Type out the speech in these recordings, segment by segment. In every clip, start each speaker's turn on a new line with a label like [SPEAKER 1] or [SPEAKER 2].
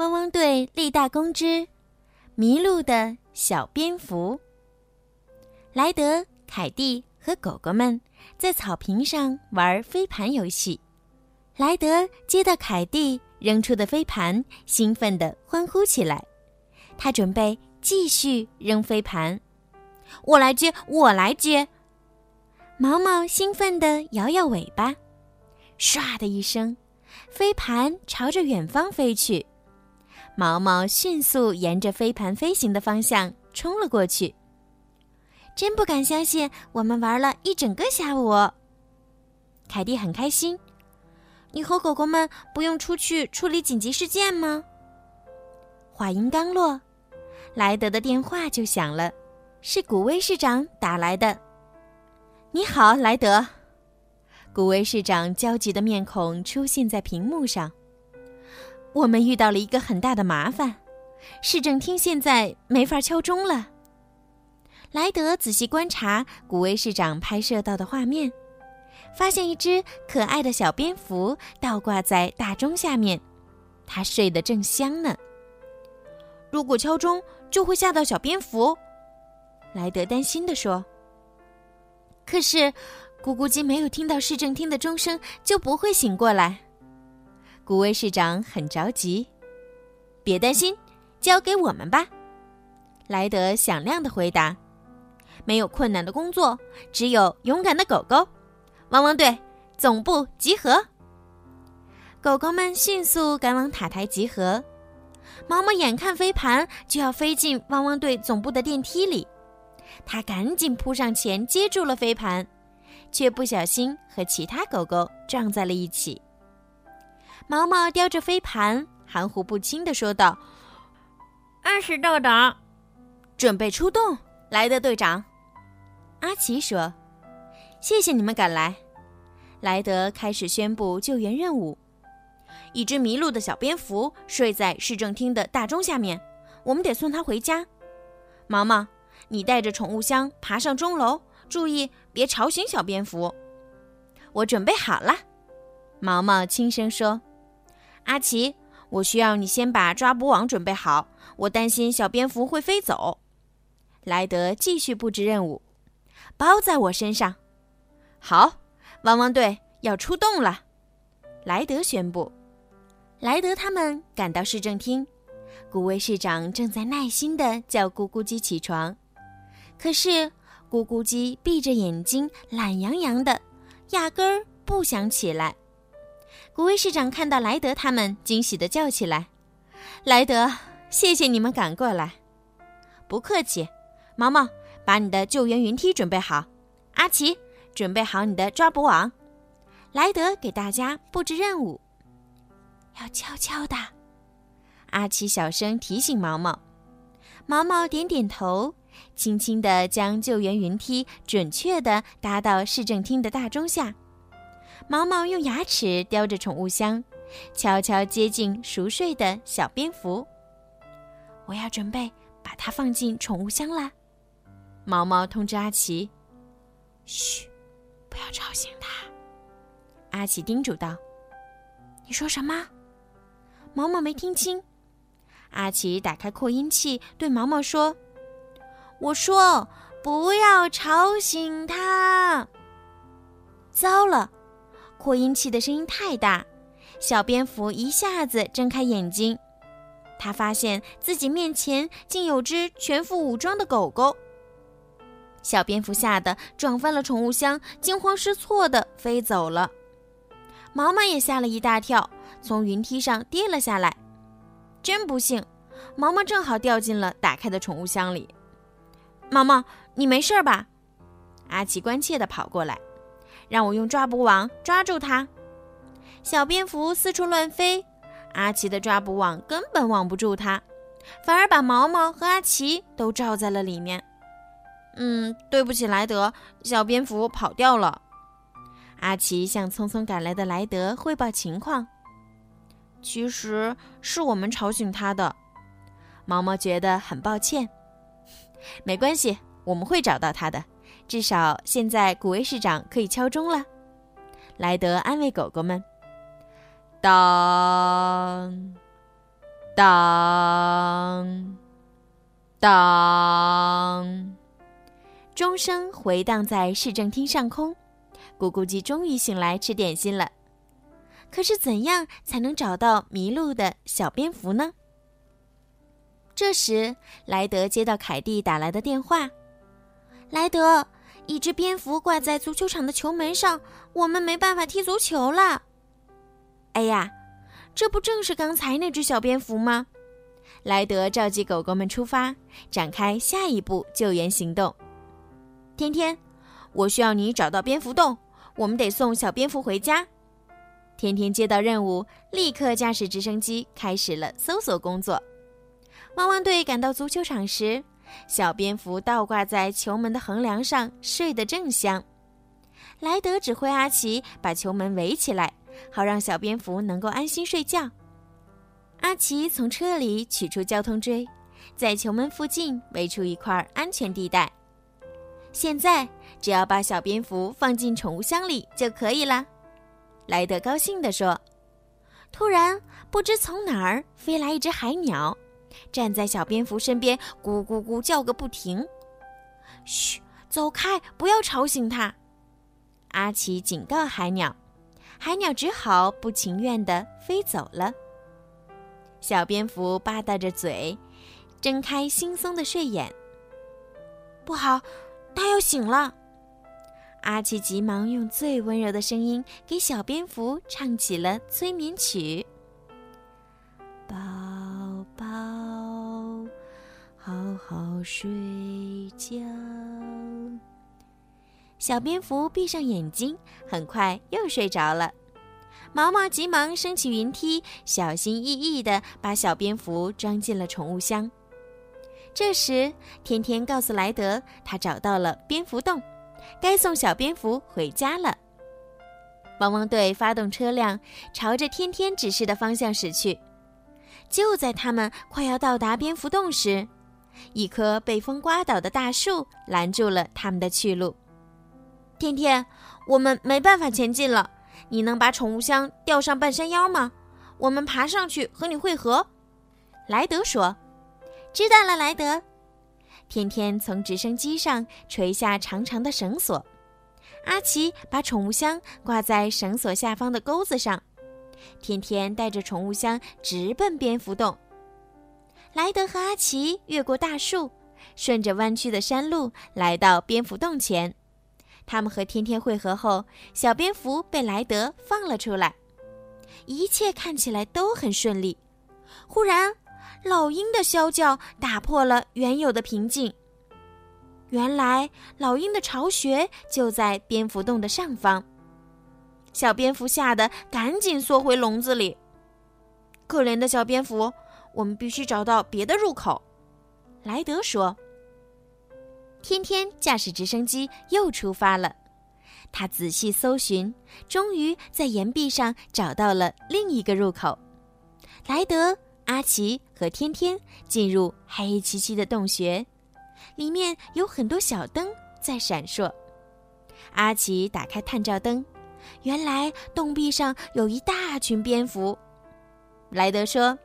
[SPEAKER 1] 汪汪队立大功之迷路的小蝙蝠。莱德、凯蒂和狗狗们在草坪上玩飞盘游戏。莱德接到凯蒂扔出的飞盘，兴奋地欢呼起来。他准备继续扔飞盘。我来接，我来接。毛毛兴奋地摇摇尾巴，唰的一声，飞盘朝着远方飞去。毛毛迅速沿着飞盘飞行的方向冲了过去。真不敢相信，我们玩了一整个下午。凯蒂很开心。你和狗狗们不用出去处理紧急事件吗？话音刚落，莱德的电话就响了，是古威市长打来的。你好，莱德。古威市长焦急的面孔出现在屏幕上。我们遇到了一个很大的麻烦，市政厅现在没法敲钟了。莱德仔细观察古威市长拍摄到的画面，发现一只可爱的小蝙蝠倒挂在大钟下面，它睡得正香呢。如果敲钟，就会吓到小蝙蝠。莱德担心地说。可是，咕咕鸡没有听到市政厅的钟声，就不会醒过来。古威市长很着急，别担心，交给我们吧。莱德响亮的回答：“没有困难的工作，只有勇敢的狗狗。”汪汪队总部集合。狗狗们迅速赶往塔台集合。毛毛眼看飞盘就要飞进汪汪队总部的电梯里，他赶紧扑上前接住了飞盘，却不小心和其他狗狗撞在了一起。毛毛叼着飞盘，含糊不清地说道：“
[SPEAKER 2] 按时到达，
[SPEAKER 1] 准备出动。”莱德队长，阿奇说：“谢谢你们赶来。”莱德开始宣布救援任务：一只迷路的小蝙蝠睡在市政厅的大钟下面，我们得送它回家。毛毛，你带着宠物箱爬上钟楼，注意别吵醒小蝙蝠。我准备好了，毛毛轻声说。阿奇，我需要你先把抓捕网准备好，我担心小蝙蝠会飞走。莱德继续布置任务，包在我身上。好，汪汪队要出动了。莱德宣布。莱德他们赶到市政厅，古威市长正在耐心地叫咕咕鸡起床，可是咕咕鸡闭着眼睛，懒洋洋的，压根儿不想起来。古威市长看到莱德他们，惊喜地叫起来：“莱德，谢谢你们赶过来！不客气。毛毛，把你的救援云梯准备好。阿奇，准备好你的抓捕网。莱德给大家布置任务，要悄悄的。”阿奇小声提醒毛毛。毛毛点点头，轻轻地将救援云梯准确地搭到市政厅的大钟下。毛毛用牙齿叼着宠物箱，悄悄接近熟睡的小蝙蝠。我要准备把它放进宠物箱啦。毛毛通知阿奇：“嘘，不要吵醒它。”阿奇叮嘱道：“你说什么？”毛毛没听清。阿奇打开扩音器，对毛毛说：“我说不要吵醒它。”糟了！扩音器的声音太大，小蝙蝠一下子睁开眼睛，他发现自己面前竟有只全副武装的狗狗。小蝙蝠吓得撞翻了宠物箱，惊慌失措地飞走了。毛毛也吓了一大跳，从云梯上跌了下来。真不幸，毛毛正好掉进了打开的宠物箱里。毛毛，你没事吧？阿奇关切地跑过来。让我用抓捕网抓住它。小蝙蝠四处乱飞，阿奇的抓捕网根本网不住它，反而把毛毛和阿奇都罩在了里面。嗯，对不起，莱德，小蝙蝠跑掉了。阿奇向匆匆赶来的莱德汇报情况。其实是我们吵醒他的。毛毛觉得很抱歉。没关系，我们会找到他的。至少现在，古威市长可以敲钟了。莱德安慰狗狗们：“当，当。”当，钟声回荡在市政厅上空。咕咕鸡终于醒来吃点心了。可是，怎样才能找到迷路的小蝙蝠呢？这时，莱德接到凯蒂打来的电话：“
[SPEAKER 3] 莱德，一只蝙蝠挂在足球场的球门上，我们没办法踢足球了。”
[SPEAKER 1] 哎呀，这不正是刚才那只小蝙蝠吗？莱德召集狗狗们出发，展开下一步救援行动。天天，我需要你找到蝙蝠洞，我们得送小蝙蝠回家。天天接到任务，立刻驾驶直升机开始了搜索工作。汪汪队赶到足球场时，小蝙蝠倒挂在球门的横梁上，睡得正香。莱德指挥阿奇把球门围起来，好让小蝙蝠能够安心睡觉。阿奇从车里取出交通锥，在球门附近围出一块安全地带。现在只要把小蝙蝠放进宠物箱里就可以了。莱德高兴地说：“
[SPEAKER 3] 突然，不知从哪儿飞来一只海鸟，站在小蝙蝠身边，咕咕咕叫个不停。嘘，走开，不要吵醒它。”
[SPEAKER 1] 阿奇警告海鸟，海鸟只好不情愿地飞走了。小蝙蝠吧嗒着嘴，睁开惺忪的睡眼。
[SPEAKER 3] 不好，它要醒了。
[SPEAKER 1] 阿奇急忙用最温柔的声音给小蝙蝠唱起了催眠曲：“小蝙蝠闭上眼睛，很快又睡着了。毛毛急忙升起云梯，小心翼翼地把小蝙蝠装进了宠物箱。这时，天天告诉莱德，他找到了蝙蝠洞。该送小蝙蝠回家了。汪汪队发动车辆，朝着天天指示的方向驶去。就在他们快要到达蝙蝠洞时，一棵被风刮倒的大树拦住了他们的去路。
[SPEAKER 3] 天天，我们没办法前进了。你能把宠物箱吊上半山腰吗？我们爬上去和你会合。
[SPEAKER 1] 莱德说：“
[SPEAKER 3] 知道了，莱德。”
[SPEAKER 1] 天天从直升机上垂下长长的绳索，阿奇把宠物箱挂在绳索下方的钩子上。天天带着宠物箱直奔蝙蝠洞。莱德和阿奇越过大树，顺着弯曲的山路来到蝙蝠洞前。他们和天天会合后，小蝙蝠被莱德放了出来，一切看起来都很顺利。忽然，老鹰的啸叫打破了原有的平静。原来，老鹰的巢穴就在蝙蝠洞的上方。小蝙蝠吓得赶紧缩回笼子里。
[SPEAKER 3] 可怜的小蝙蝠，我们必须找到别的入口。
[SPEAKER 1] 莱德说。天天驾驶直升机又出发了。他仔细搜寻，终于在岩壁上找到了另一个入口。莱德。阿奇和天天进入黑漆漆的洞穴，里面有很多小灯在闪烁。阿奇打开探照灯，原来洞壁上有一大群蝙蝠。莱德说：“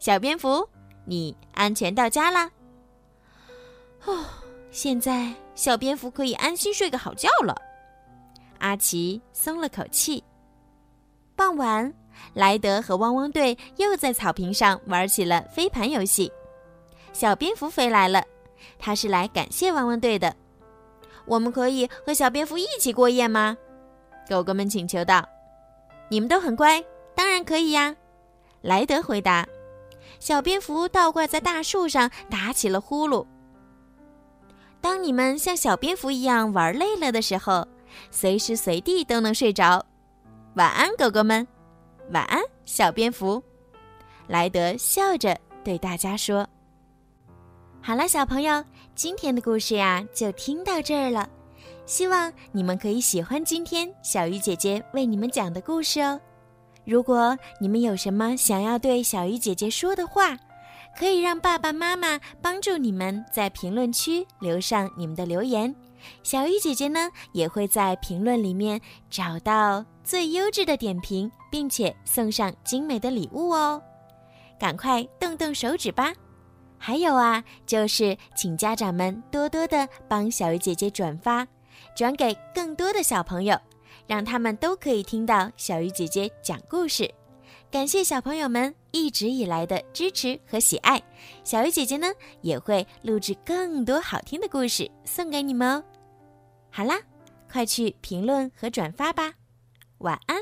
[SPEAKER 1] 小蝙蝠，你安全到家啦。”
[SPEAKER 3] 哦，现在小蝙蝠可以安心睡个好觉了。
[SPEAKER 1] 阿奇松了口气。傍晚。莱德和汪汪队又在草坪上玩起了飞盘游戏。小蝙蝠飞来了，它是来感谢汪汪队的。
[SPEAKER 3] 我们可以和小蝙蝠一起过夜吗？
[SPEAKER 1] 狗狗们请求道。你们都很乖，当然可以呀。莱德回答。小蝙蝠倒挂在大树上打起了呼噜。当你们像小蝙蝠一样玩累了的时候，随时随地都能睡着。晚安，狗狗们。晚安，小蝙蝠。莱德笑着对大家说：“好了，小朋友，今天的故事呀就听到这儿了。希望你们可以喜欢今天小鱼姐姐为你们讲的故事哦。如果你们有什么想要对小鱼姐姐说的话，可以让爸爸妈妈帮助你们在评论区留上你们的留言。小鱼姐姐呢也会在评论里面找到。”最优质的点评，并且送上精美的礼物哦！赶快动动手指吧。还有啊，就是请家长们多多的帮小鱼姐姐转发，转给更多的小朋友，让他们都可以听到小鱼姐姐讲故事。感谢小朋友们一直以来的支持和喜爱，小鱼姐姐呢也会录制更多好听的故事送给你们哦。好啦，快去评论和转发吧，晚安。